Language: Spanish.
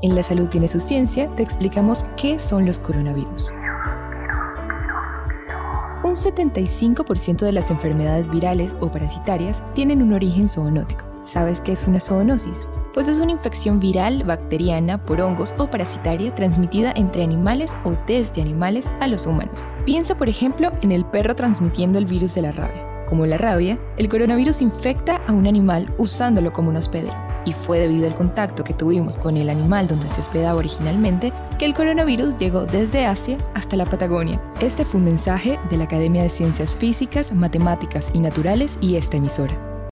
En La Salud tiene su ciencia te explicamos qué son los coronavirus. Un 75% de las enfermedades virales o parasitarias tienen un origen zoonótico. ¿Sabes qué es una zoonosis? Pues es una infección viral, bacteriana, por hongos o parasitaria transmitida entre animales o desde animales a los humanos. Piensa, por ejemplo, en el perro transmitiendo el virus de la rabia. Como la rabia, el coronavirus infecta a un animal usándolo como un hospedero. Y fue debido al contacto que tuvimos con el animal donde se hospedaba originalmente que el coronavirus llegó desde Asia hasta la Patagonia. Este fue un mensaje de la Academia de Ciencias Físicas, Matemáticas y Naturales y esta emisora.